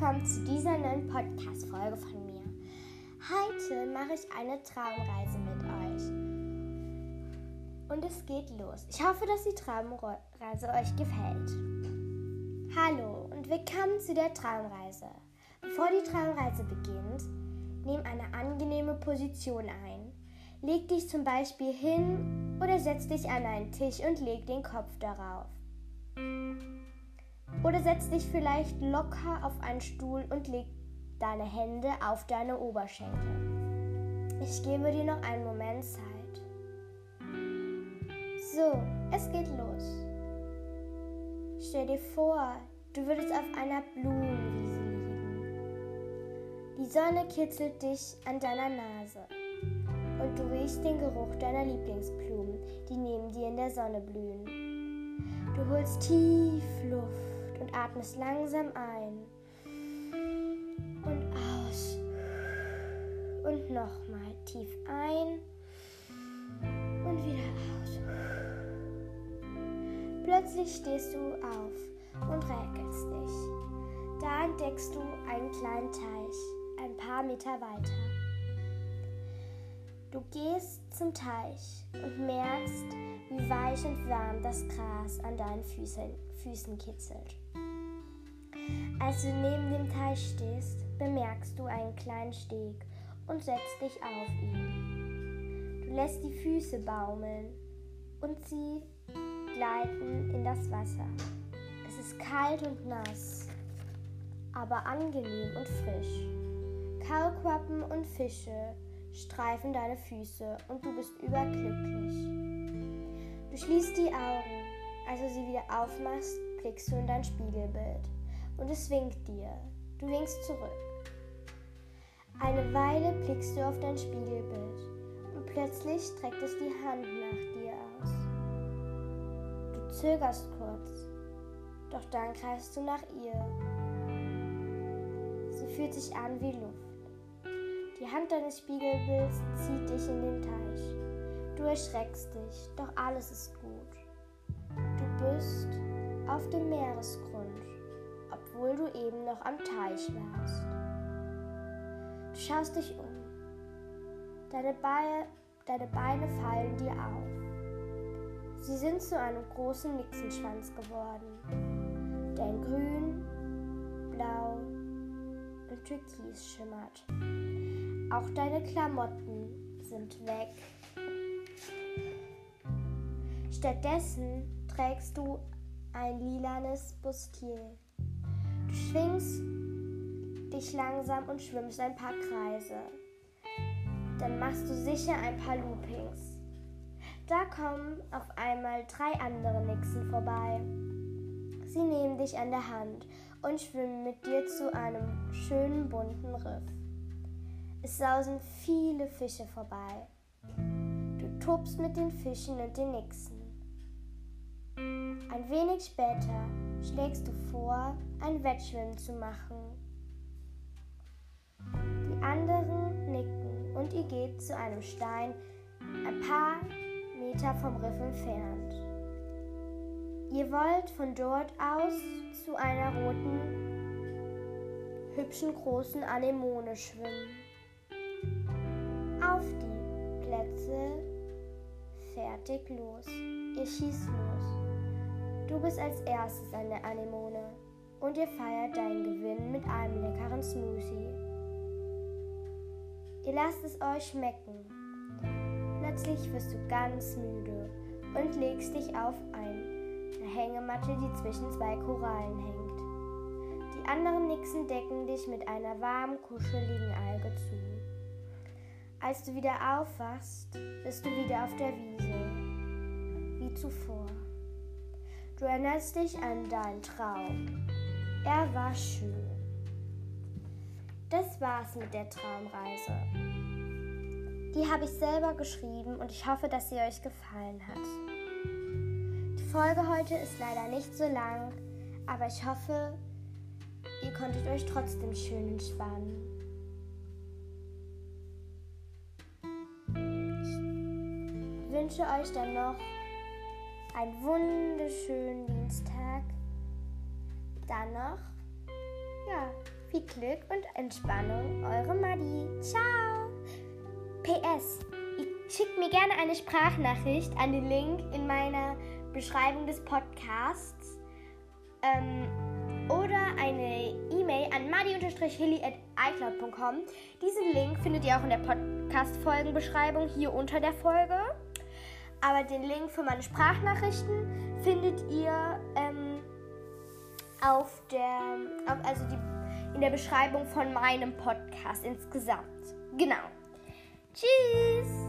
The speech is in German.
willkommen zu dieser neuen Podcast-Folge von mir. Heute mache ich eine Traumreise mit euch. Und es geht los. Ich hoffe, dass die Traumreise euch gefällt. Hallo und willkommen zu der Traumreise. Bevor die Traumreise beginnt, nimm eine angenehme Position ein. Leg dich zum Beispiel hin oder setz dich an einen Tisch und leg den Kopf darauf. Oder setz dich vielleicht locker auf einen Stuhl und leg deine Hände auf deine Oberschenkel. Ich gebe dir noch einen Moment Zeit. So, es geht los. Stell dir vor, du würdest auf einer Blumenwiese liegen. Die Sonne kitzelt dich an deiner Nase und du riechst den Geruch deiner Lieblingsblumen, die neben dir in der Sonne blühen. Du holst tief Luft und atmest langsam ein und aus. Und nochmal tief ein und wieder aus. Plötzlich stehst du auf und räkelst dich. Da entdeckst du einen kleinen Teich, ein paar Meter weiter. Du gehst zum Teich und merkst, wie weich und warm das Gras an deinen Füßen, Füßen kitzelt. Als du neben dem Teich stehst, bemerkst du einen kleinen Steg und setzt dich auf ihn. Du lässt die Füße baumeln und sie gleiten in das Wasser. Es ist kalt und nass, aber angenehm und frisch. Kaulquappen und Fische streifen deine Füße und du bist überglücklich. Du schließt die Augen, als du sie wieder aufmachst, blickst du in dein Spiegelbild und es winkt dir. Du winkst zurück. Eine Weile blickst du auf dein Spiegelbild und plötzlich streckt es die Hand nach dir aus. Du zögerst kurz, doch dann greifst du nach ihr. Sie fühlt sich an wie Luft. Die Hand deines Spiegelbilds zieht dich in den Teich. Du erschreckst dich, doch alles ist gut. Du bist auf dem Meeresgrund obwohl du eben noch am Teich warst. Du schaust dich um. Deine Beine, deine Beine fallen dir auf. Sie sind zu einem großen Nixenschwanz geworden, der in grün, blau und türkis schimmert. Auch deine Klamotten sind weg. Stattdessen trägst du ein lilanes Bustier. Du schwingst dich langsam und schwimmst ein paar Kreise. Dann machst du sicher ein paar Loopings. Da kommen auf einmal drei andere Nixen vorbei. Sie nehmen dich an der Hand und schwimmen mit dir zu einem schönen bunten Riff. Es sausen viele Fische vorbei. Du tobst mit den Fischen und den Nixen. Ein wenig später schlägst du vor, ein Wettschwimmen zu machen. Die anderen nicken und ihr geht zu einem Stein ein paar Meter vom Riff entfernt. Ihr wollt von dort aus zu einer roten, hübschen großen Anemone schwimmen. Auf die Plätze, fertig los. Ihr schießt los. Du bist als erstes der Anemone und ihr feiert deinen Gewinn mit einem leckeren Smoothie. Ihr lasst es euch schmecken. Plötzlich wirst du ganz müde und legst dich auf eine Hängematte, die zwischen zwei Korallen hängt. Die anderen Nixen decken dich mit einer warmen, kuscheligen Alge zu. Als du wieder aufwachst, bist du wieder auf der Wiese, wie zuvor. Du erinnerst dich an deinen Traum. Er war schön. Das war's mit der Traumreise. Die habe ich selber geschrieben und ich hoffe, dass sie euch gefallen hat. Die Folge heute ist leider nicht so lang, aber ich hoffe, ihr konntet euch trotzdem schön entspannen. Ich wünsche euch dann noch einen wunderschönen Dienstag. Dann noch, ja, viel Glück und Entspannung, eure Madi. Ciao. PS, schickt mir gerne eine Sprachnachricht an den Link in meiner Beschreibung des Podcasts. Ähm, oder eine E-Mail an madi-hilly.icloud.com. Diesen Link findet ihr auch in der Podcast-Folgenbeschreibung hier unter der Folge. Aber den Link für meine Sprachnachrichten findet ihr ähm, auf der, auf, also die, in der Beschreibung von meinem Podcast insgesamt. Genau. Tschüss!